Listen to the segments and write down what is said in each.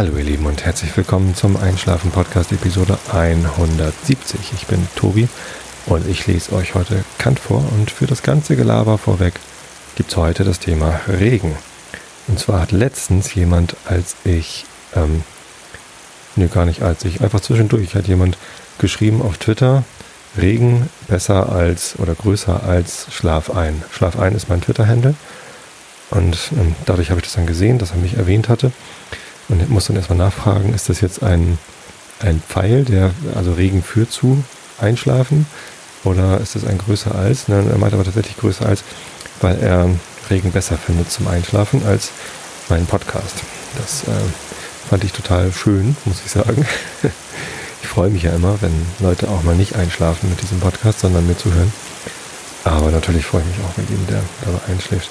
Hallo ihr Lieben und herzlich willkommen zum Einschlafen Podcast Episode 170. Ich bin Tobi und ich lese euch heute Kant vor und für das ganze Gelaber vorweg gibt es heute das Thema Regen. Und zwar hat letztens jemand, als ich, ähm, nee gar nicht als ich, einfach zwischendurch hat jemand geschrieben auf Twitter, Regen besser als oder größer als Schlaf ein. Schlaf ein ist mein Twitter-Handle und ähm, dadurch habe ich das dann gesehen, dass er mich erwähnt hatte und muss dann erstmal nachfragen, ist das jetzt ein, ein Pfeil, der, also Regen führt zu Einschlafen oder ist das ein größer als? Nein, er meinte aber tatsächlich größer als, weil er Regen besser findet zum Einschlafen als meinen Podcast. Das äh, fand ich total schön, muss ich sagen. ich freue mich ja immer, wenn Leute auch mal nicht einschlafen mit diesem Podcast, sondern mir zuhören. Aber natürlich freue ich mich auch mit ihm, der dabei einschläft.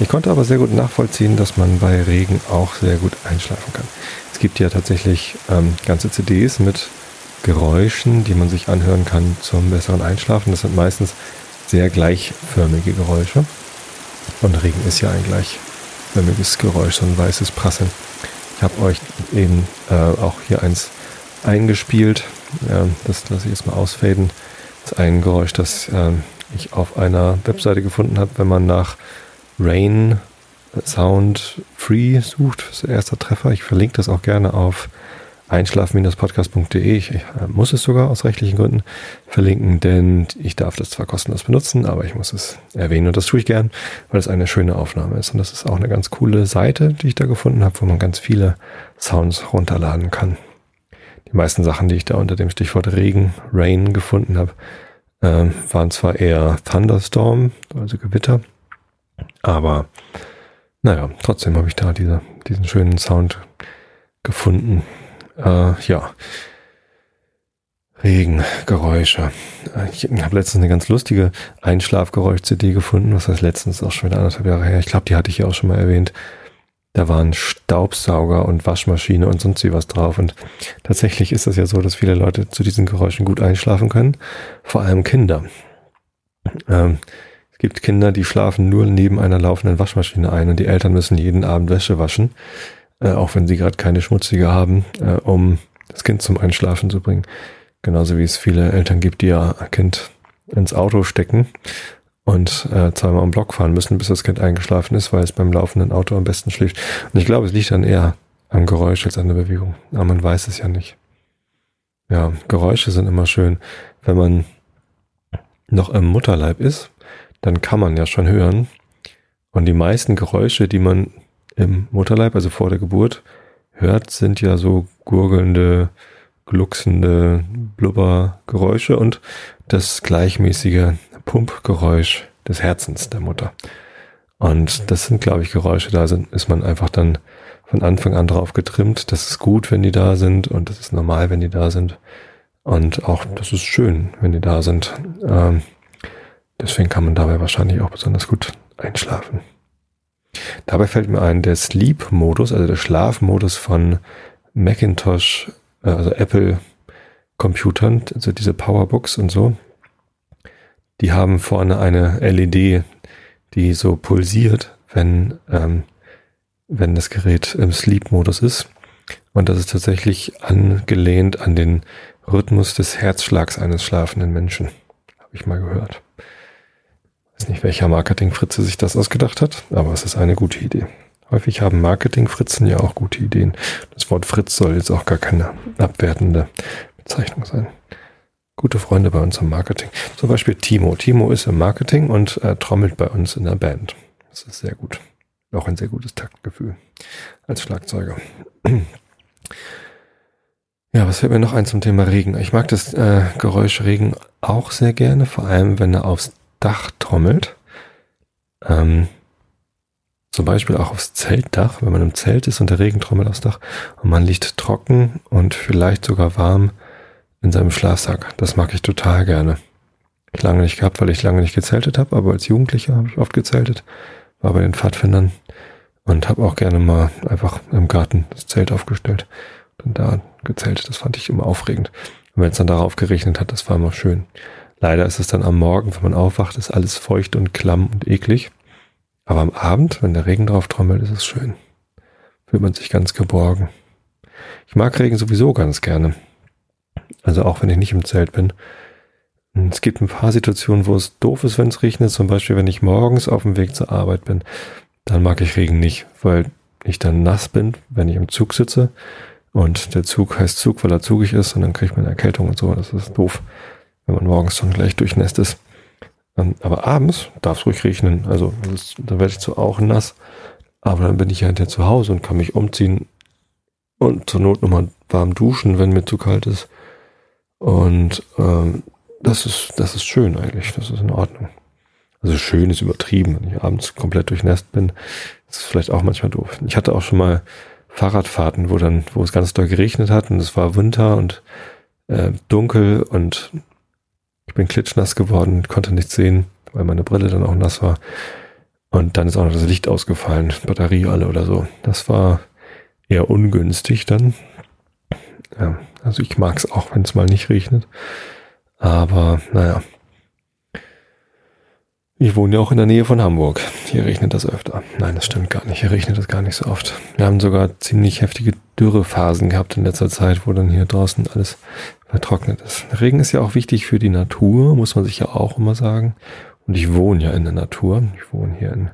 Ich konnte aber sehr gut nachvollziehen, dass man bei Regen auch sehr gut einschlafen kann. Es gibt ja tatsächlich ähm, ganze CDs mit Geräuschen, die man sich anhören kann zum besseren Einschlafen. Das sind meistens sehr gleichförmige Geräusche. Und Regen ist ja ein gleichförmiges Geräusch, so ein weißes Prasseln. Ich habe euch eben äh, auch hier eins eingespielt. Äh, das lasse ich jetzt mal ausfaden. Das ist ein Geräusch, das äh, ich auf einer Webseite gefunden habe, wenn man nach Rain Sound Free sucht. Das erste Treffer. Ich verlinke das auch gerne auf einschlafen-podcast.de. Ich, äh, muss es sogar aus rechtlichen Gründen verlinken, denn ich darf das zwar kostenlos benutzen, aber ich muss es erwähnen und das tue ich gern, weil es eine schöne Aufnahme ist. Und das ist auch eine ganz coole Seite, die ich da gefunden habe, wo man ganz viele Sounds runterladen kann. Die meisten Sachen, die ich da unter dem Stichwort Regen, Rain gefunden habe, äh, waren zwar eher Thunderstorm, also Gewitter, aber naja, trotzdem habe ich da diese, diesen schönen Sound gefunden. Äh, ja. Regengeräusche. Ich habe letztens eine ganz lustige Einschlafgeräusch-CD gefunden. Was heißt letztens auch schon wieder anderthalb Jahre her. Ich glaube, die hatte ich ja auch schon mal erwähnt. Da waren Staubsauger und Waschmaschine und sonst wie was drauf. Und tatsächlich ist das ja so, dass viele Leute zu diesen Geräuschen gut einschlafen können. Vor allem Kinder. Ähm, es gibt Kinder, die schlafen nur neben einer laufenden Waschmaschine ein und die Eltern müssen jeden Abend Wäsche waschen, äh, auch wenn sie gerade keine schmutzige haben, äh, um das Kind zum Einschlafen zu bringen. Genauso wie es viele Eltern gibt, die ja Kind ins Auto stecken und äh, zweimal am Block fahren müssen, bis das Kind eingeschlafen ist, weil es beim laufenden Auto am besten schläft. Und ich glaube, es liegt dann eher am Geräusch als an der Bewegung. Aber man weiß es ja nicht. Ja, Geräusche sind immer schön. Wenn man noch im Mutterleib ist, dann kann man ja schon hören. Und die meisten Geräusche, die man im Mutterleib, also vor der Geburt, hört, sind ja so gurgelnde, glucksende Blubbergeräusche und das gleichmäßige Pumpgeräusch des Herzens der Mutter. Und das sind, glaube ich, Geräusche, da sind, ist man einfach dann von Anfang an drauf getrimmt. Das ist gut, wenn die da sind und das ist normal, wenn die da sind. Und auch, das ist schön, wenn die da sind. Ähm, Deswegen kann man dabei wahrscheinlich auch besonders gut einschlafen. Dabei fällt mir ein, der Sleep-Modus, also der Schlafmodus von Macintosh, äh, also Apple Computern, also diese Powerbooks und so, die haben vorne eine LED, die so pulsiert, wenn, ähm, wenn das Gerät im Sleep-Modus ist. Und das ist tatsächlich angelehnt an den Rhythmus des Herzschlags eines schlafenden Menschen. Habe ich mal gehört weiß nicht, welcher Marketingfritze sich das ausgedacht hat, aber es ist eine gute Idee. Häufig haben Marketingfritzen ja auch gute Ideen. Das Wort Fritz soll jetzt auch gar keine abwertende Bezeichnung sein. Gute Freunde bei uns im Marketing. Zum Beispiel Timo. Timo ist im Marketing und äh, trommelt bei uns in der Band. Das ist sehr gut. Auch ein sehr gutes Taktgefühl als Schlagzeuger. Ja, was fällt mir noch ein zum Thema Regen? Ich mag das äh, Geräusch Regen auch sehr gerne, vor allem wenn er aufs Dach trommelt. Ähm, zum Beispiel auch aufs Zeltdach, wenn man im Zelt ist und der Regen trommelt aufs Dach und man liegt trocken und vielleicht sogar warm in seinem Schlafsack. Das mag ich total gerne. Ich lange nicht gehabt, weil ich lange nicht gezeltet habe, aber als Jugendlicher habe ich oft gezeltet, war bei den Pfadfindern und habe auch gerne mal einfach im Garten das Zelt aufgestellt und da gezeltet. Das fand ich immer aufregend. Und wenn es dann darauf geregnet hat, das war immer schön. Leider ist es dann am Morgen, wenn man aufwacht, ist alles feucht und klamm und eklig. Aber am Abend, wenn der Regen drauf trommelt, ist es schön. Fühlt man sich ganz geborgen. Ich mag Regen sowieso ganz gerne. Also auch wenn ich nicht im Zelt bin. Es gibt ein paar Situationen, wo es doof ist, wenn es regnet. Zum Beispiel, wenn ich morgens auf dem Weg zur Arbeit bin, dann mag ich Regen nicht, weil ich dann nass bin, wenn ich im Zug sitze. Und der Zug heißt Zug, weil er zugig ist und dann kriegt man Erkältung und so. Das ist doof, wenn man morgens schon gleich durchnässt ist. Ähm, aber abends darf es ruhig regnen. Also ist, da werde ich zwar auch nass, aber dann bin ich ja hinterher zu Hause und kann mich umziehen und zur Not nochmal warm duschen, wenn mir zu kalt ist. Und ähm, das ist, das ist schön eigentlich. Das ist in Ordnung. Also schön ist übertrieben, wenn ich abends komplett durchnässt bin. Das ist vielleicht auch manchmal doof. Ich hatte auch schon mal Fahrradfahrten, wo dann, wo es ganz doll geregnet hat und es war Winter und äh, dunkel und ich bin klitschnass geworden, konnte nichts sehen, weil meine Brille dann auch nass war. Und dann ist auch noch das Licht ausgefallen, Batterie alle oder so. Das war eher ungünstig dann. Ja, also ich mag es auch, wenn es mal nicht regnet. Aber naja. Ich wohne ja auch in der Nähe von Hamburg. Hier regnet das öfter. Nein, das stimmt gar nicht. Hier regnet es gar nicht so oft. Wir haben sogar ziemlich heftige Dürrephasen gehabt in letzter Zeit, wo dann hier draußen alles vertrocknet ist. Regen ist ja auch wichtig für die Natur, muss man sich ja auch immer sagen. Und ich wohne ja in der Natur. Ich wohne hier in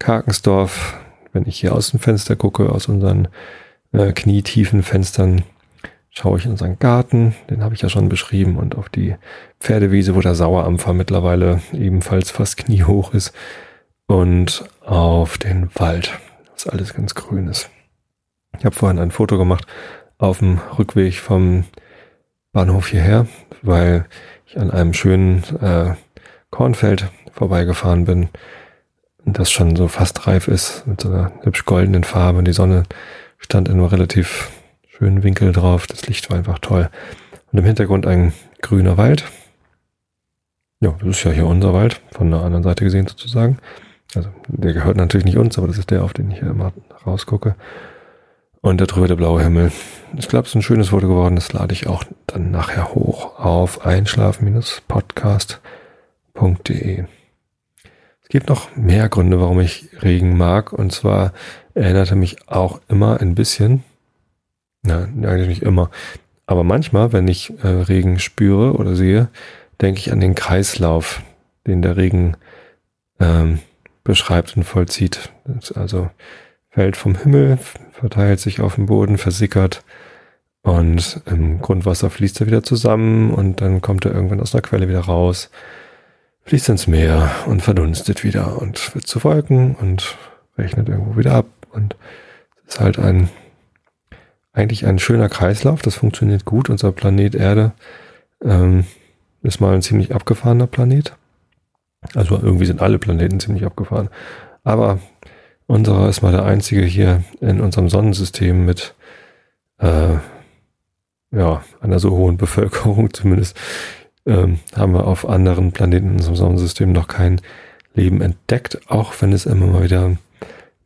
Karkensdorf. Wenn ich hier aus dem Fenster gucke, aus unseren äh, knietiefen Fenstern, schaue ich in unseren Garten, den habe ich ja schon beschrieben, und auf die Pferdewiese, wo der Sauerampfer mittlerweile ebenfalls fast kniehoch ist, und auf den Wald, was alles ganz grün ist. Ich habe vorhin ein Foto gemacht auf dem Rückweg vom Bahnhof hierher, weil ich an einem schönen äh, Kornfeld vorbeigefahren bin, das schon so fast reif ist, mit so einer hübsch goldenen Farbe. Und die Sonne stand in einem relativ schönen Winkel drauf. Das Licht war einfach toll. Und im Hintergrund ein grüner Wald. Ja, das ist ja hier unser Wald, von der anderen Seite gesehen sozusagen. Also der gehört natürlich nicht uns, aber das ist der, auf den ich hier immer rausgucke. Und da drüber der blaue Himmel. Ich glaube, es ist ein schönes Foto geworden. Das lade ich auch dann nachher hoch auf einschlafen-podcast.de. Es gibt noch mehr Gründe, warum ich Regen mag. Und zwar erinnerte mich auch immer ein bisschen, na, eigentlich nicht immer, aber manchmal, wenn ich äh, Regen spüre oder sehe, denke ich an den Kreislauf, den der Regen ähm, beschreibt und vollzieht. also fällt vom Himmel, verteilt sich auf dem Boden, versickert und im Grundwasser fließt er wieder zusammen und dann kommt er irgendwann aus einer Quelle wieder raus, fließt ins Meer und verdunstet wieder und wird zu Wolken und rechnet irgendwo wieder ab und ist halt ein eigentlich ein schöner Kreislauf, das funktioniert gut. Unser Planet Erde ähm, ist mal ein ziemlich abgefahrener Planet. Also irgendwie sind alle Planeten ziemlich abgefahren. Aber Unserer ist mal der einzige hier in unserem Sonnensystem mit äh, ja, einer so hohen Bevölkerung zumindest. Ähm, haben wir auf anderen Planeten in unserem Sonnensystem noch kein Leben entdeckt, auch wenn es immer mal wieder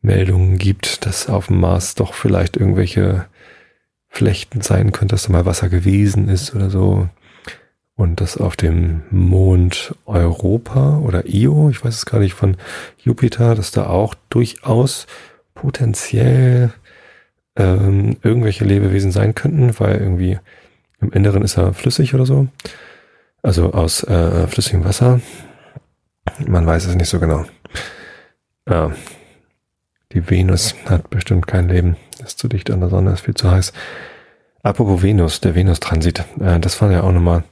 Meldungen gibt, dass auf dem Mars doch vielleicht irgendwelche Flechten sein könnte, dass da mal Wasser gewesen ist oder so. Und das auf dem Mond Europa oder Io, ich weiß es gar nicht, von Jupiter, dass da auch durchaus potenziell ähm, irgendwelche Lebewesen sein könnten, weil irgendwie im Inneren ist er flüssig oder so. Also aus äh, flüssigem Wasser. Man weiß es nicht so genau. Ja. Die Venus hat bestimmt kein Leben. Ist zu dicht an der Sonne, ist viel zu heiß. Apropos Venus, der Venus-Transit, äh, das war ja auch nochmal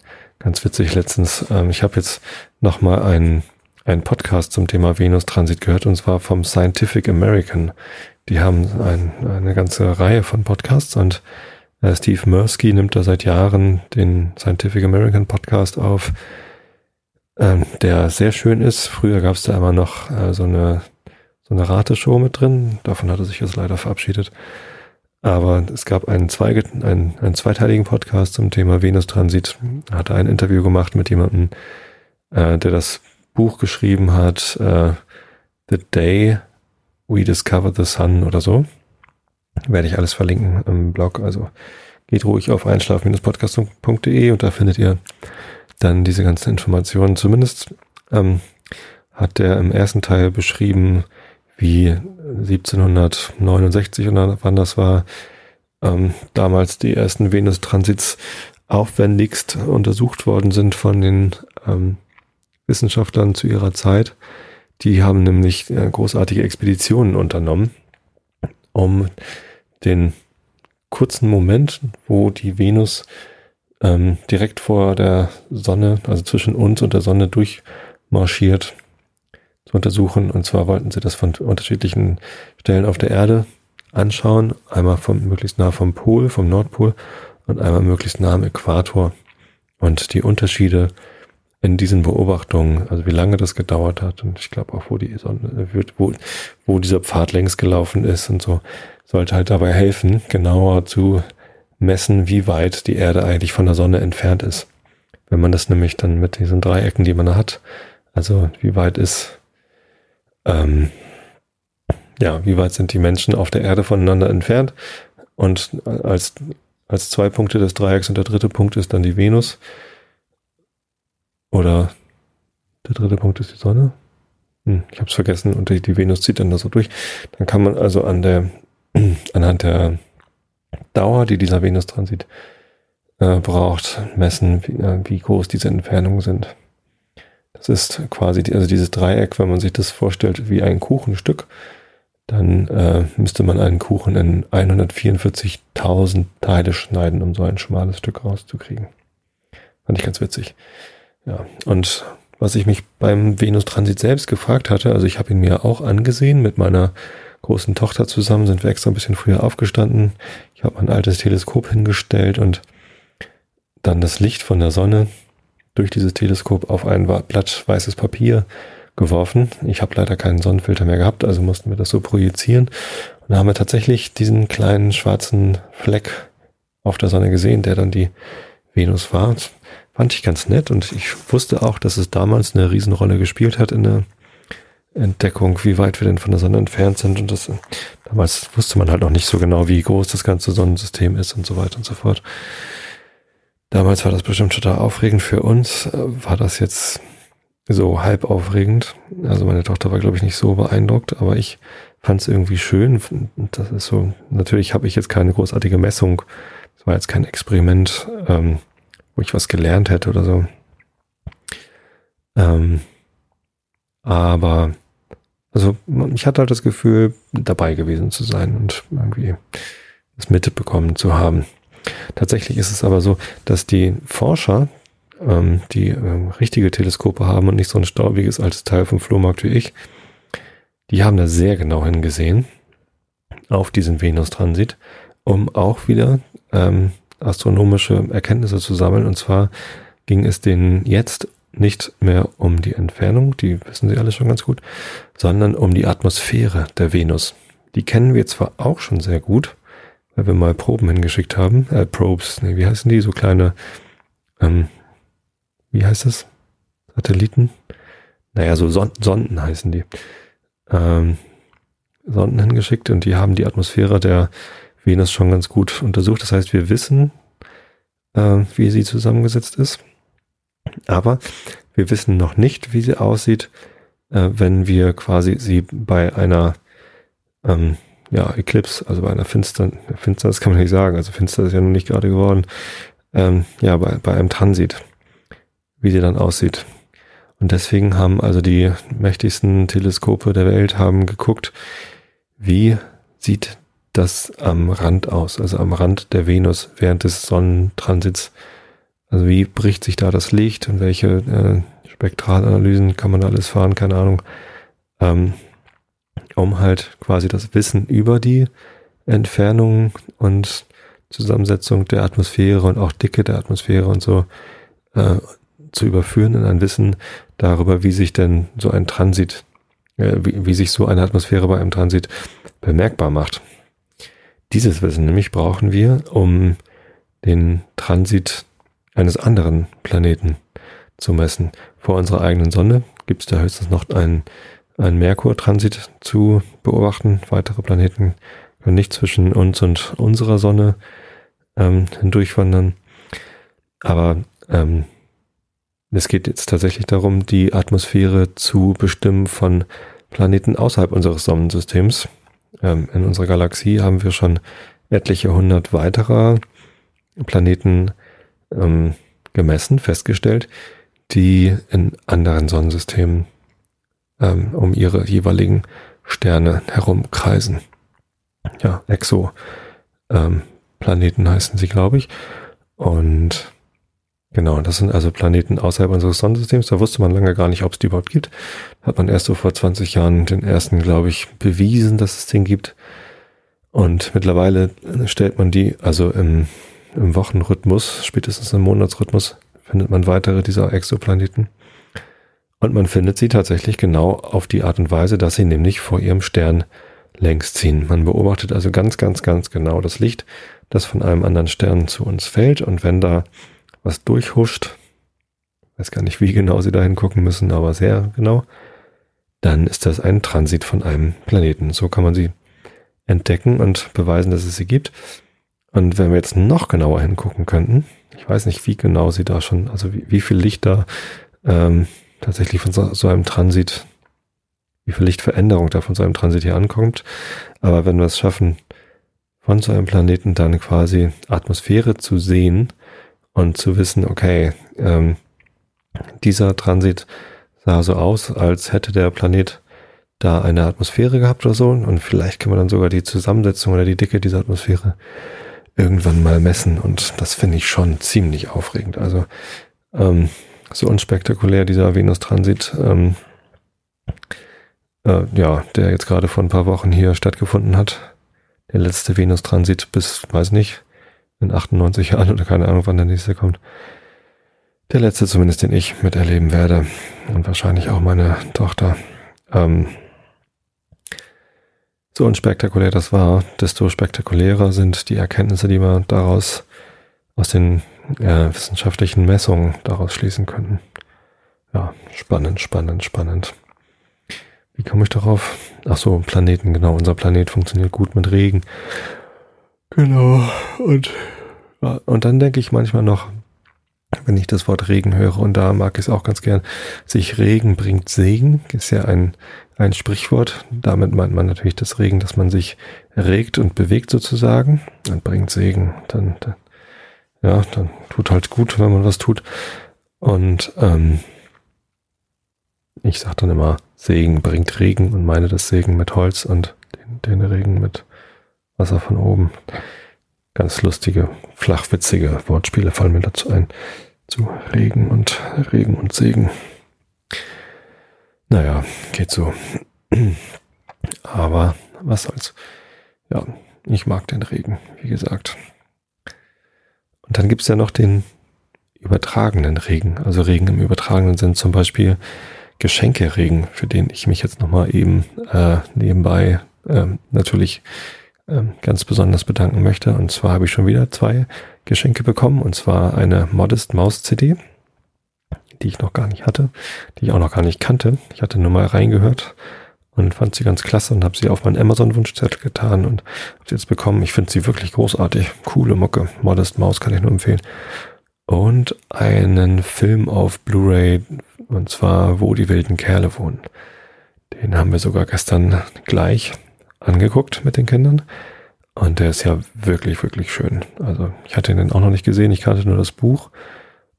Ganz witzig letztens. Ähm, ich habe jetzt nochmal einen, einen Podcast zum Thema Venus-Transit gehört und zwar vom Scientific American. Die haben ein, eine ganze Reihe von Podcasts und äh, Steve Mirsky nimmt da seit Jahren den Scientific American Podcast auf, ähm, der sehr schön ist. Früher gab es da immer noch äh, so eine eine Rateshow mit drin. Davon hat er sich jetzt leider verabschiedet. Aber es gab einen, Zweige, einen, einen zweiteiligen Podcast zum Thema Venus-Transit. Hat ein Interview gemacht mit jemandem, äh, der das Buch geschrieben hat, äh, The Day We Discovered the Sun oder so. Werde ich alles verlinken im Blog. Also geht ruhig auf einschlafen-podcast.de und da findet ihr dann diese ganzen Informationen. Zumindest ähm, hat der im ersten Teil beschrieben, wie 1769 oder wann das war, ähm, damals die ersten Venus-Transits aufwendigst untersucht worden sind von den ähm, Wissenschaftlern zu ihrer Zeit. Die haben nämlich äh, großartige Expeditionen unternommen, um den kurzen Moment, wo die Venus ähm, direkt vor der Sonne, also zwischen uns und der Sonne durchmarschiert, zu untersuchen. Und zwar wollten sie das von unterschiedlichen Stellen auf der Erde anschauen. Einmal vom, möglichst nah vom Pol, vom Nordpol und einmal möglichst nah am Äquator. Und die Unterschiede in diesen Beobachtungen, also wie lange das gedauert hat und ich glaube auch, wo die Sonne wird, wo, wo dieser Pfad längs gelaufen ist und so, sollte halt dabei helfen, genauer zu messen, wie weit die Erde eigentlich von der Sonne entfernt ist. Wenn man das nämlich dann mit diesen Dreiecken, die man hat, also wie weit ist, ähm, ja, wie weit sind die Menschen auf der Erde voneinander entfernt? Und als, als zwei Punkte des Dreiecks und der dritte Punkt ist dann die Venus. Oder der dritte Punkt ist die Sonne. Hm, ich habe es vergessen und die, die Venus zieht dann da so durch. Dann kann man also an der, anhand der Dauer, die dieser Venustransit äh, braucht, messen, wie, äh, wie groß diese Entfernungen sind. Das ist quasi, die, also dieses Dreieck, wenn man sich das vorstellt wie ein Kuchenstück, dann äh, müsste man einen Kuchen in 144.000 Teile schneiden, um so ein schmales Stück rauszukriegen. Fand ich ganz witzig. Ja, und was ich mich beim Venus-Transit selbst gefragt hatte, also ich habe ihn mir auch angesehen mit meiner großen Tochter zusammen, sind wir extra ein bisschen früher aufgestanden. Ich habe ein altes Teleskop hingestellt und dann das Licht von der Sonne durch dieses Teleskop auf ein Blatt weißes Papier geworfen. Ich habe leider keinen Sonnenfilter mehr gehabt, also mussten wir das so projizieren. Und da haben wir tatsächlich diesen kleinen schwarzen Fleck auf der Sonne gesehen, der dann die Venus war. Das fand ich ganz nett und ich wusste auch, dass es damals eine Riesenrolle gespielt hat in der Entdeckung, wie weit wir denn von der Sonne entfernt sind. Und das damals wusste man halt noch nicht so genau, wie groß das ganze Sonnensystem ist und so weiter und so fort. Damals war das bestimmt total aufregend für uns. War das jetzt so halb aufregend? Also meine Tochter war, glaube ich, nicht so beeindruckt, aber ich fand es irgendwie schön. Das ist so, natürlich habe ich jetzt keine großartige Messung. Das war jetzt kein Experiment, ähm, wo ich was gelernt hätte oder so. Ähm, aber also ich hatte halt das Gefühl, dabei gewesen zu sein und irgendwie das mitbekommen zu haben. Tatsächlich ist es aber so, dass die Forscher, ähm, die ähm, richtige Teleskope haben und nicht so ein staubiges altes Teil vom Flohmarkt wie ich, die haben da sehr genau hingesehen auf diesen Venus-Transit, um auch wieder ähm, astronomische Erkenntnisse zu sammeln. Und zwar ging es denen jetzt nicht mehr um die Entfernung, die wissen Sie alle schon ganz gut, sondern um die Atmosphäre der Venus. Die kennen wir zwar auch schon sehr gut, weil wir mal Proben hingeschickt haben, äh, Probes, nee, wie heißen die, so kleine, ähm, wie heißt das? Satelliten? Naja, so Son Sonden heißen die. Ähm, Sonden hingeschickt und die haben die Atmosphäre der Venus schon ganz gut untersucht. Das heißt, wir wissen, äh, wie sie zusammengesetzt ist. Aber wir wissen noch nicht, wie sie aussieht, äh, wenn wir quasi sie bei einer ähm, ja, Eclipse, also bei einer finsteren, finster, das kann man nicht sagen, also finster ist ja noch nicht gerade geworden, ähm, ja, bei, bei einem Transit, wie sie dann aussieht. Und deswegen haben also die mächtigsten Teleskope der Welt haben geguckt, wie sieht das am Rand aus, also am Rand der Venus während des Sonnentransits also wie bricht sich da das Licht und welche äh, Spektralanalysen kann man da alles fahren, keine Ahnung. Ähm, um halt quasi das Wissen über die Entfernung und Zusammensetzung der Atmosphäre und auch Dicke der Atmosphäre und so äh, zu überführen in ein Wissen darüber, wie sich denn so ein Transit, äh, wie, wie sich so eine Atmosphäre bei einem Transit bemerkbar macht. Dieses Wissen nämlich brauchen wir, um den Transit eines anderen Planeten zu messen. Vor unserer eigenen Sonne gibt es da höchstens noch einen, einen Merkur-Transit zu beobachten. Weitere Planeten können nicht zwischen uns und unserer Sonne ähm, hindurchwandern. Aber ähm, es geht jetzt tatsächlich darum, die Atmosphäre zu bestimmen von Planeten außerhalb unseres Sonnensystems. Ähm, in unserer Galaxie haben wir schon etliche hundert weiterer Planeten ähm, gemessen, festgestellt, die in anderen Sonnensystemen ähm, um ihre jeweiligen Sterne herumkreisen. Ja, Exoplaneten ähm, heißen sie, glaube ich. Und genau, das sind also Planeten außerhalb unseres Sonnensystems. Da wusste man lange gar nicht, ob es die überhaupt gibt. Hat man erst so vor 20 Jahren den ersten, glaube ich, bewiesen, dass es den gibt. Und mittlerweile stellt man die, also im, im Wochenrhythmus, spätestens im Monatsrhythmus, findet man weitere dieser Exoplaneten. Und man findet sie tatsächlich genau auf die Art und Weise, dass sie nämlich vor ihrem Stern längs ziehen. Man beobachtet also ganz, ganz, ganz genau das Licht, das von einem anderen Stern zu uns fällt. Und wenn da was durchhuscht, weiß gar nicht, wie genau sie da hingucken müssen, aber sehr genau, dann ist das ein Transit von einem Planeten. So kann man sie entdecken und beweisen, dass es sie gibt. Und wenn wir jetzt noch genauer hingucken könnten, ich weiß nicht, wie genau sie da schon, also wie, wie viel Licht da ähm, tatsächlich von so, so einem Transit, wie viel Lichtveränderung da von so einem Transit hier ankommt. Aber wenn wir es schaffen, von so einem Planeten dann quasi Atmosphäre zu sehen und zu wissen, okay, ähm, dieser Transit sah so aus, als hätte der Planet da eine Atmosphäre gehabt oder so. Und vielleicht kann man dann sogar die Zusammensetzung oder die Dicke dieser Atmosphäre irgendwann mal messen. Und das finde ich schon ziemlich aufregend. Also ähm, so unspektakulär dieser Venus-Transit, ähm, äh, ja, der jetzt gerade vor ein paar Wochen hier stattgefunden hat. Der letzte Venus-Transit bis, weiß nicht, in 98 Jahren oder keine Ahnung, wann der nächste kommt. Der letzte zumindest, den ich miterleben werde. Und wahrscheinlich auch meine Tochter. Ähm, so unspektakulär das war, desto spektakulärer sind die Erkenntnisse, die wir daraus aus den äh, wissenschaftlichen Messungen daraus schließen könnten. Ja, spannend, spannend, spannend. Wie komme ich darauf? Ach so, Planeten, genau. Unser Planet funktioniert gut mit Regen. Genau. Und, und dann denke ich manchmal noch, wenn ich das Wort Regen höre, und da mag ich es auch ganz gern, sich Regen bringt Segen, ist ja ein, ein Sprichwort. Damit meint man natürlich das Regen, dass man sich regt und bewegt sozusagen. Dann bringt Segen. Dann, dann, ja, dann tut halt gut, wenn man was tut. Und ähm, ich sage dann immer, Segen bringt Regen und meine das Segen mit Holz und den, den Regen mit Wasser von oben. Ganz lustige, flachwitzige Wortspiele fallen mir dazu ein. Zu Regen und Regen und Segen. Naja, geht so. Aber was soll's. Ja, ich mag den Regen, wie gesagt. Und dann gibt's ja noch den übertragenen Regen, also Regen im übertragenen Sinn, zum Beispiel Geschenkeregen, für den ich mich jetzt nochmal eben äh, nebenbei ähm, natürlich ähm, ganz besonders bedanken möchte. Und zwar habe ich schon wieder zwei Geschenke bekommen. Und zwar eine Modest Maus CD, die ich noch gar nicht hatte, die ich auch noch gar nicht kannte. Ich hatte nur mal reingehört und fand sie ganz klasse und habe sie auf meinen Amazon-Wunschzettel getan und habe sie jetzt bekommen. Ich finde sie wirklich großartig. Coole Mucke. Modest Maus kann ich nur empfehlen. Und einen Film auf Blu-ray, und zwar Wo die wilden Kerle wohnen. Den haben wir sogar gestern gleich angeguckt mit den Kindern. Und der ist ja wirklich, wirklich schön. Also ich hatte den auch noch nicht gesehen, ich kannte nur das Buch.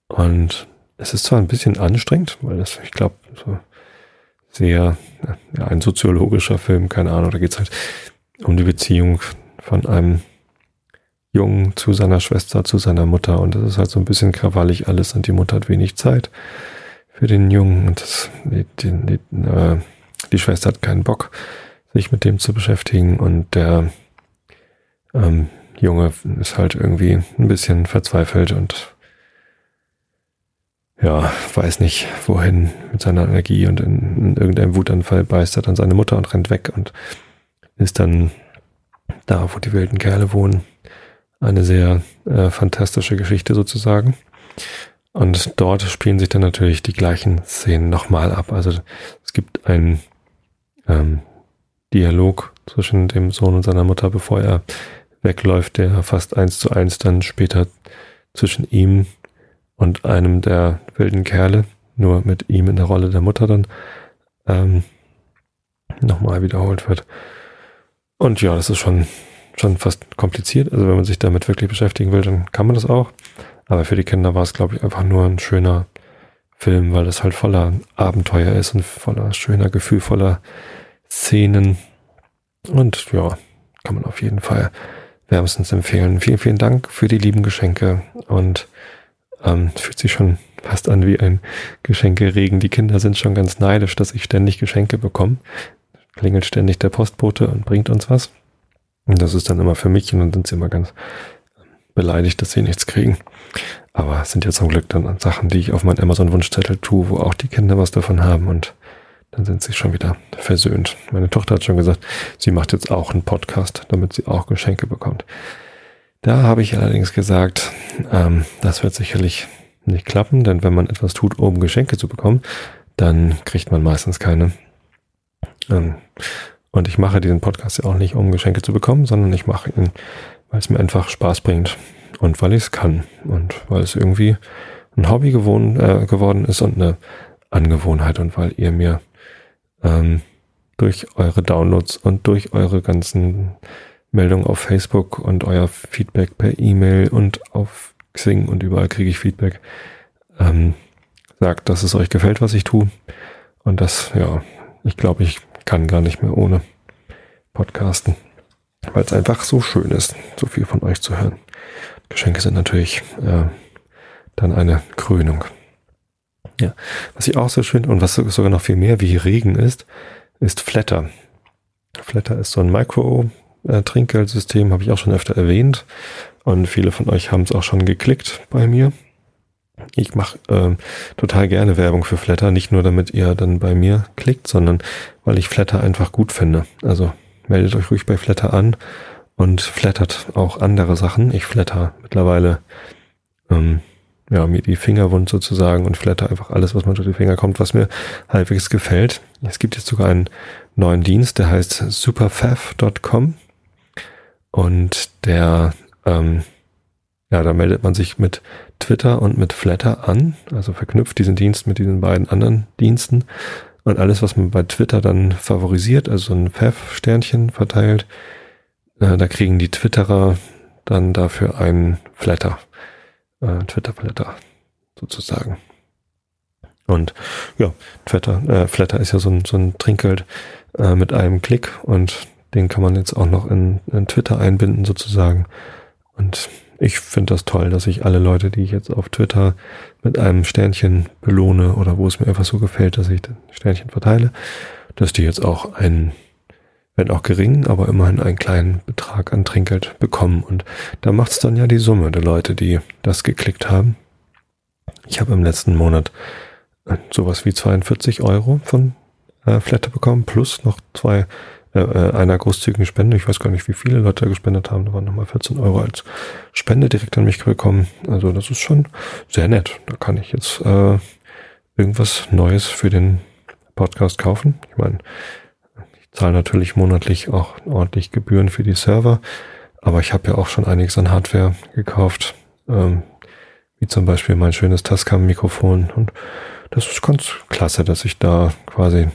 Und es ist zwar ein bisschen anstrengend, weil das, ich glaube, so sehr, ja, ein soziologischer Film, keine Ahnung, da geht es halt um die Beziehung von einem Jungen zu seiner Schwester, zu seiner Mutter. Und das ist halt so ein bisschen krawallig alles und die Mutter hat wenig Zeit für den Jungen und das, die, die, die, äh, die Schwester hat keinen Bock sich mit dem zu beschäftigen und der ähm, Junge ist halt irgendwie ein bisschen verzweifelt und ja, weiß nicht, wohin mit seiner Energie und in, in irgendeinem Wutanfall beißt er dann seine Mutter und rennt weg und ist dann da, wo die wilden Kerle wohnen. Eine sehr äh, fantastische Geschichte sozusagen. Und dort spielen sich dann natürlich die gleichen Szenen nochmal ab. Also es gibt ein ähm, Dialog zwischen dem Sohn und seiner Mutter, bevor er wegläuft, der fast eins zu eins dann später zwischen ihm und einem der wilden Kerle, nur mit ihm in der Rolle der Mutter dann, ähm, nochmal wiederholt wird. Und ja, das ist schon schon fast kompliziert. Also wenn man sich damit wirklich beschäftigen will, dann kann man das auch. Aber für die Kinder war es, glaube ich, einfach nur ein schöner Film, weil es halt voller Abenteuer ist und voller schöner, gefühlvoller Szenen. Und ja, kann man auf jeden Fall wärmstens empfehlen. Vielen, vielen Dank für die lieben Geschenke und ähm, fühlt sich schon fast an wie ein Geschenkeregen. Die Kinder sind schon ganz neidisch, dass ich ständig Geschenke bekomme. Klingelt ständig der Postbote und bringt uns was. Und das ist dann immer für mich und dann sind sie immer ganz beleidigt, dass sie nichts kriegen. Aber es sind ja zum Glück dann Sachen, die ich auf meinen Amazon-Wunschzettel tue, wo auch die Kinder was davon haben und dann sind sie schon wieder versöhnt. Meine Tochter hat schon gesagt, sie macht jetzt auch einen Podcast, damit sie auch Geschenke bekommt. Da habe ich allerdings gesagt, ähm, das wird sicherlich nicht klappen, denn wenn man etwas tut, um Geschenke zu bekommen, dann kriegt man meistens keine. Ähm, und ich mache diesen Podcast ja auch nicht, um Geschenke zu bekommen, sondern ich mache ihn, weil es mir einfach Spaß bringt und weil ich es kann und weil es irgendwie ein Hobby gewohnt, äh, geworden ist und eine Angewohnheit und weil ihr mir ähm, durch eure Downloads und durch eure ganzen Meldungen auf Facebook und euer Feedback per E-Mail und auf Xing und überall kriege ich Feedback. Ähm, sagt, dass es euch gefällt, was ich tue. Und das, ja, ich glaube, ich kann gar nicht mehr ohne Podcasten, weil es einfach so schön ist, so viel von euch zu hören. Geschenke sind natürlich äh, dann eine Krönung. Ja, was ich auch so schön und was sogar noch viel mehr wie Regen ist, ist Flatter. Flatter ist so ein Micro-Trinkgeldsystem, habe ich auch schon öfter erwähnt. Und viele von euch haben es auch schon geklickt bei mir. Ich mache äh, total gerne Werbung für Flatter, nicht nur damit ihr dann bei mir klickt, sondern weil ich Flatter einfach gut finde. Also meldet euch ruhig bei Flatter an und flattert auch andere Sachen. Ich flatter mittlerweile ähm, ja, mir die Finger wund sozusagen und flatter einfach alles, was mir durch die Finger kommt, was mir halbwegs gefällt. Es gibt jetzt sogar einen neuen Dienst, der heißt superfav.com und der, ähm, ja, da meldet man sich mit Twitter und mit Flatter an, also verknüpft diesen Dienst mit diesen beiden anderen Diensten und alles, was man bei Twitter dann favorisiert, also ein Fav-Sternchen verteilt, äh, da kriegen die Twitterer dann dafür einen Flatter äh, Twitter-Flatter sozusagen. Und ja, Twitter, äh, Flatter ist ja so ein, so ein Trinkgeld äh, mit einem Klick und den kann man jetzt auch noch in, in Twitter einbinden sozusagen. Und ich finde das toll, dass ich alle Leute, die ich jetzt auf Twitter mit einem Sternchen belohne oder wo es mir einfach so gefällt, dass ich den Sternchen verteile, dass die jetzt auch einen wenn auch gering, aber immerhin einen kleinen Betrag an Trinkgeld bekommen. Und da macht es dann ja die Summe der Leute, die das geklickt haben. Ich habe im letzten Monat äh, sowas wie 42 Euro von äh, Flatter bekommen, plus noch zwei äh, äh, einer großzügigen Spende. Ich weiß gar nicht, wie viele Leute gespendet haben. Da waren nochmal 14 Euro als Spende direkt an mich bekommen. Also das ist schon sehr nett. Da kann ich jetzt äh, irgendwas Neues für den Podcast kaufen. Ich meine, zahle natürlich monatlich auch ordentlich Gebühren für die Server, aber ich habe ja auch schon einiges an Hardware gekauft, ähm, wie zum Beispiel mein schönes Tascam-Mikrofon und das ist ganz klasse, dass ich da quasi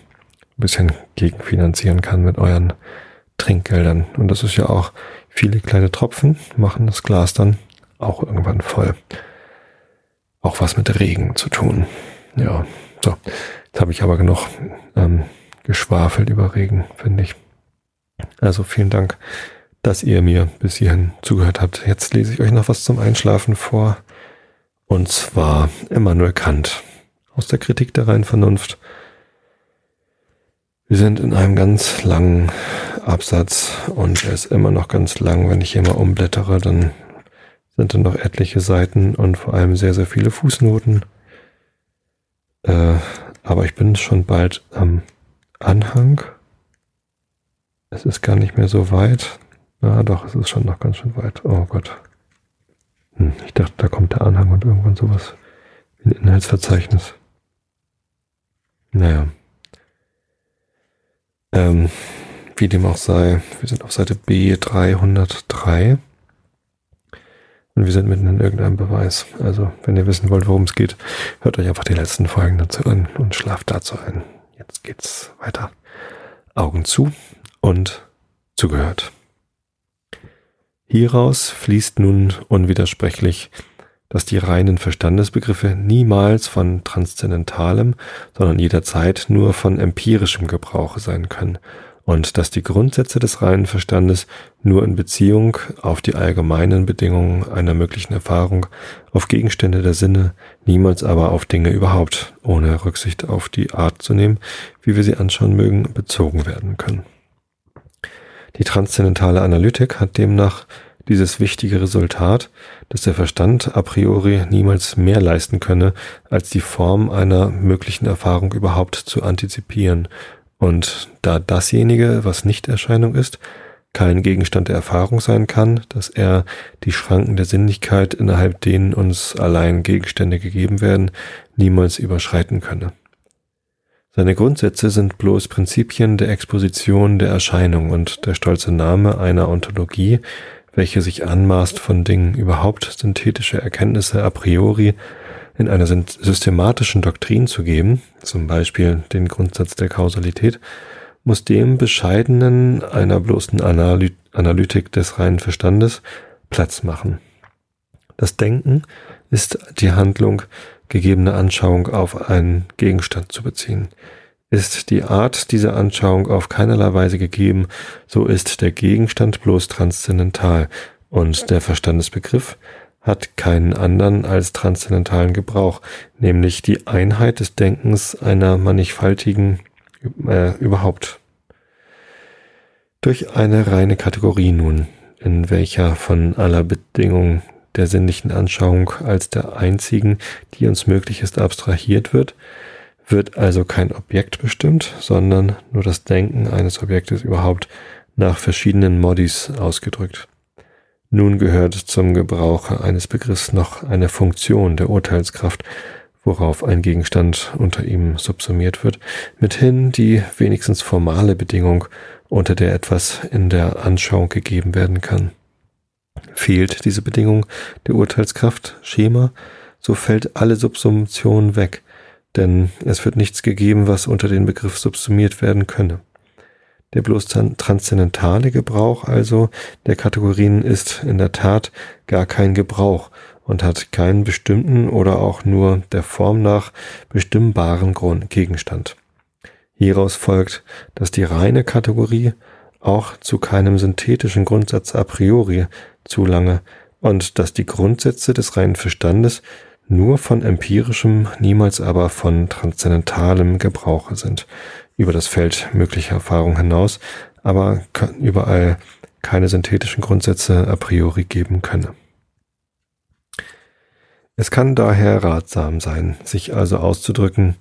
ein bisschen gegenfinanzieren kann mit euren Trinkgeldern. Und das ist ja auch viele kleine Tropfen machen das Glas dann auch irgendwann voll. Auch was mit Regen zu tun. Ja, so. Jetzt habe ich aber genug ähm, geschwafelt über Regen, finde ich. Also vielen Dank, dass ihr mir bis hierhin zugehört habt. Jetzt lese ich euch noch was zum Einschlafen vor. Und zwar Immanuel Kant aus der Kritik der reinen Vernunft. Wir sind in einem ganz langen Absatz und er ist immer noch ganz lang. Wenn ich hier mal umblättere, dann sind da noch etliche Seiten und vor allem sehr, sehr viele Fußnoten. Äh, aber ich bin schon bald am Anhang. Es ist gar nicht mehr so weit. Na doch, es ist schon noch ganz schön weit. Oh Gott. Hm, ich dachte, da kommt der Anhang und irgendwann sowas wie ein Inhaltsverzeichnis. Naja. Ähm, wie dem auch sei, wir sind auf Seite B303 und wir sind mitten in irgendeinem Beweis. Also, wenn ihr wissen wollt, worum es geht, hört euch einfach die letzten Folgen dazu an und schlaft dazu ein. Jetzt geht's weiter. Augen zu und zugehört. Hieraus fließt nun unwidersprechlich, dass die reinen Verstandesbegriffe niemals von transzendentalem, sondern jederzeit nur von empirischem Gebrauche sein können und dass die Grundsätze des reinen Verstandes nur in Beziehung auf die allgemeinen Bedingungen einer möglichen Erfahrung, auf Gegenstände der Sinne, niemals aber auf Dinge überhaupt, ohne Rücksicht auf die Art zu nehmen, wie wir sie anschauen mögen, bezogen werden können. Die transzendentale Analytik hat demnach dieses wichtige Resultat, dass der Verstand a priori niemals mehr leisten könne, als die Form einer möglichen Erfahrung überhaupt zu antizipieren und da dasjenige, was nicht Erscheinung ist, kein Gegenstand der Erfahrung sein kann, dass er die Schranken der Sinnlichkeit, innerhalb denen uns allein Gegenstände gegeben werden, niemals überschreiten könne. Seine Grundsätze sind bloß Prinzipien der Exposition der Erscheinung und der stolze Name einer Ontologie, welche sich anmaßt, von Dingen überhaupt synthetische Erkenntnisse a priori in einer systematischen Doktrin zu geben, zum Beispiel den Grundsatz der Kausalität, muss dem Bescheidenen einer bloßen Analy Analytik des reinen Verstandes Platz machen. Das Denken ist die Handlung, gegebene Anschauung auf einen Gegenstand zu beziehen. Ist die Art dieser Anschauung auf keinerlei Weise gegeben, so ist der Gegenstand bloß transzendental und der Verstandesbegriff hat keinen anderen als transzendentalen Gebrauch, nämlich die Einheit des Denkens einer mannigfaltigen äh, überhaupt. Durch eine reine Kategorie nun, in welcher von aller Bedingung der sinnlichen Anschauung als der einzigen, die uns möglich ist, abstrahiert wird, wird also kein Objekt bestimmt, sondern nur das Denken eines Objektes überhaupt nach verschiedenen Modis ausgedrückt. Nun gehört zum Gebrauche eines Begriffs noch eine Funktion der Urteilskraft, worauf ein Gegenstand unter ihm subsumiert wird, mithin die wenigstens formale Bedingung, unter der etwas in der Anschauung gegeben werden kann. Fehlt diese Bedingung der Urteilskraft, Schema, so fällt alle Subsumption weg, denn es wird nichts gegeben, was unter den Begriff subsumiert werden könne. Der bloß transzendentale Gebrauch also der Kategorien ist in der Tat gar kein Gebrauch und hat keinen bestimmten oder auch nur der Form nach bestimmbaren Grund Gegenstand. Hieraus folgt, dass die reine Kategorie auch zu keinem synthetischen Grundsatz a priori zu lange und dass die Grundsätze des reinen Verstandes nur von empirischem, niemals aber von transzendentalem Gebrauche sind, über das Feld möglicher Erfahrung hinaus, aber überall keine synthetischen Grundsätze a priori geben könne. Es kann daher ratsam sein, sich also auszudrücken,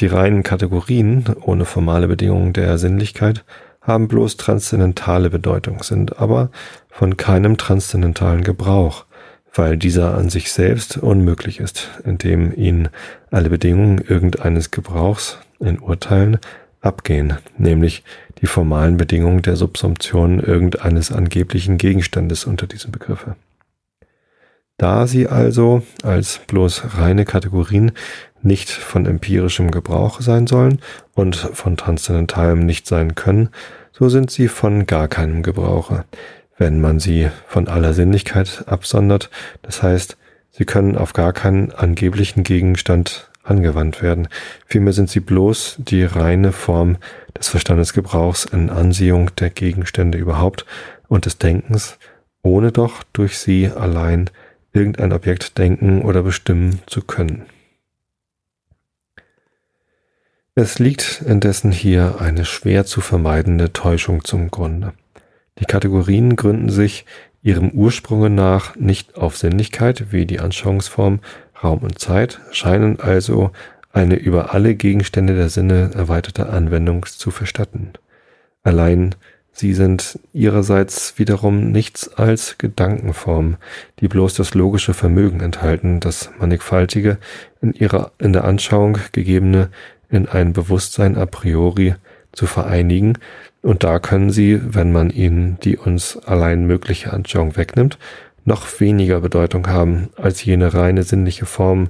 die reinen Kategorien ohne formale Bedingungen der Sinnlichkeit haben bloß transzendentale Bedeutung, sind aber von keinem transzendentalen Gebrauch, weil dieser an sich selbst unmöglich ist, indem ihn alle Bedingungen irgendeines Gebrauchs in Urteilen abgehen, nämlich die formalen Bedingungen der Subsumption irgendeines angeblichen Gegenstandes unter diesem Begriffe. Da sie also als bloß reine Kategorien nicht von empirischem Gebrauch sein sollen und von transzendentalem nicht sein können, so sind sie von gar keinem Gebrauche, wenn man sie von aller Sinnlichkeit absondert, das heißt, sie können auf gar keinen angeblichen Gegenstand angewandt werden. Vielmehr sind sie bloß die reine Form des Verstandesgebrauchs in Ansehung der Gegenstände überhaupt und des Denkens, ohne doch durch sie allein irgendein Objekt denken oder bestimmen zu können. Es liegt indessen hier eine schwer zu vermeidende Täuschung zum Grunde. Die Kategorien gründen sich ihrem Ursprunge nach nicht auf Sinnlichkeit wie die Anschauungsform, Raum und Zeit scheinen also eine über alle Gegenstände der Sinne erweiterte Anwendung zu verstatten. Allein sie sind ihrerseits wiederum nichts als Gedankenformen, die bloß das logische Vermögen enthalten, das mannigfaltige, in ihrer in der Anschauung gegebene in ein Bewusstsein a priori zu vereinigen, und da können sie, wenn man ihnen die uns allein mögliche Anschauung wegnimmt, noch weniger Bedeutung haben als jene reine sinnliche Form,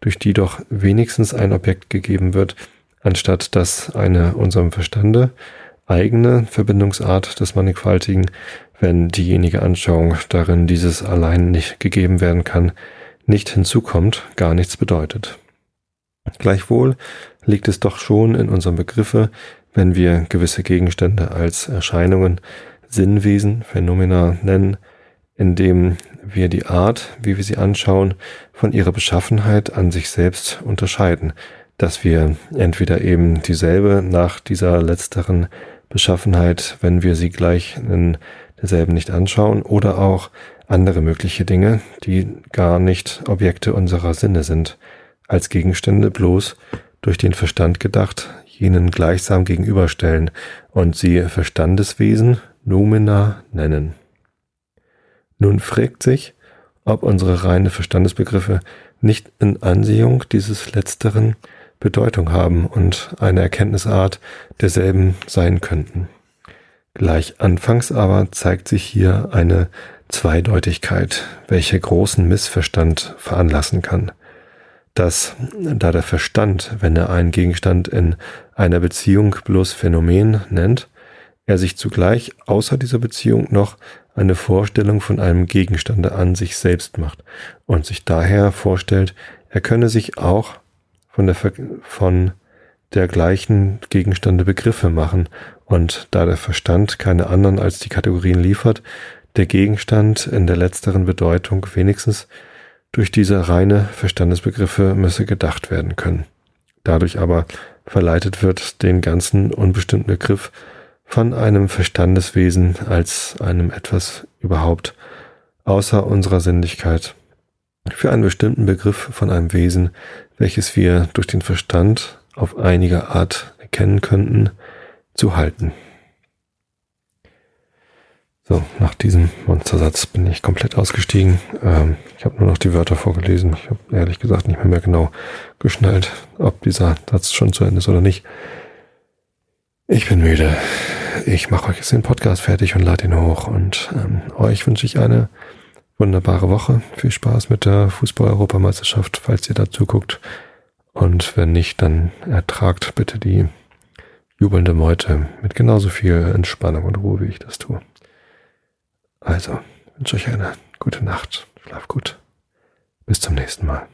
durch die doch wenigstens ein Objekt gegeben wird, anstatt dass eine unserem Verstande eigene Verbindungsart des Mannigfaltigen, wenn diejenige Anschauung, darin dieses allein nicht gegeben werden kann, nicht hinzukommt, gar nichts bedeutet. Gleichwohl liegt es doch schon in unserem Begriffe, wenn wir gewisse Gegenstände als Erscheinungen, Sinnwesen, Phänomena nennen, indem wir die Art, wie wir sie anschauen, von ihrer Beschaffenheit an sich selbst unterscheiden, dass wir entweder eben dieselbe nach dieser letzteren Beschaffenheit, wenn wir sie gleich in derselben nicht anschauen, oder auch andere mögliche Dinge, die gar nicht Objekte unserer Sinne sind, als Gegenstände bloß durch den Verstand gedacht, jenen gleichsam gegenüberstellen und sie Verstandeswesen, Numina nennen. Nun fragt sich, ob unsere reine Verstandesbegriffe nicht in Ansehung dieses Letzteren Bedeutung haben und eine Erkenntnisart derselben sein könnten. Gleich anfangs aber zeigt sich hier eine Zweideutigkeit, welche großen Missverstand veranlassen kann. Dass, da der Verstand, wenn er einen Gegenstand in einer Beziehung bloß Phänomen nennt, er sich zugleich außer dieser Beziehung noch eine Vorstellung von einem Gegenstande an sich selbst macht und sich daher vorstellt, er könne sich auch von der, von der gleichen Gegenstände Begriffe machen. Und da der Verstand keine anderen als die Kategorien liefert, der Gegenstand in der letzteren Bedeutung wenigstens durch diese reine Verstandesbegriffe müsse gedacht werden können. Dadurch aber verleitet wird, den ganzen unbestimmten Begriff von einem Verstandeswesen als einem etwas überhaupt außer unserer Sinnlichkeit für einen bestimmten Begriff von einem Wesen, welches wir durch den Verstand auf einige Art erkennen könnten, zu halten. So, nach diesem Monstersatz bin ich komplett ausgestiegen. Ähm, ich habe nur noch die Wörter vorgelesen. Ich habe ehrlich gesagt nicht mehr, mehr genau geschnallt, ob dieser Satz schon zu Ende ist oder nicht. Ich bin müde. Ich mache euch jetzt den Podcast fertig und lade ihn hoch. Und ähm, euch wünsche ich eine wunderbare Woche. Viel Spaß mit der Fußball-Europameisterschaft, falls ihr dazu guckt. Und wenn nicht, dann ertragt bitte die jubelnde Meute mit genauso viel Entspannung und Ruhe, wie ich das tue. Also, wünsche euch eine gute Nacht. Schlaf gut. Bis zum nächsten Mal.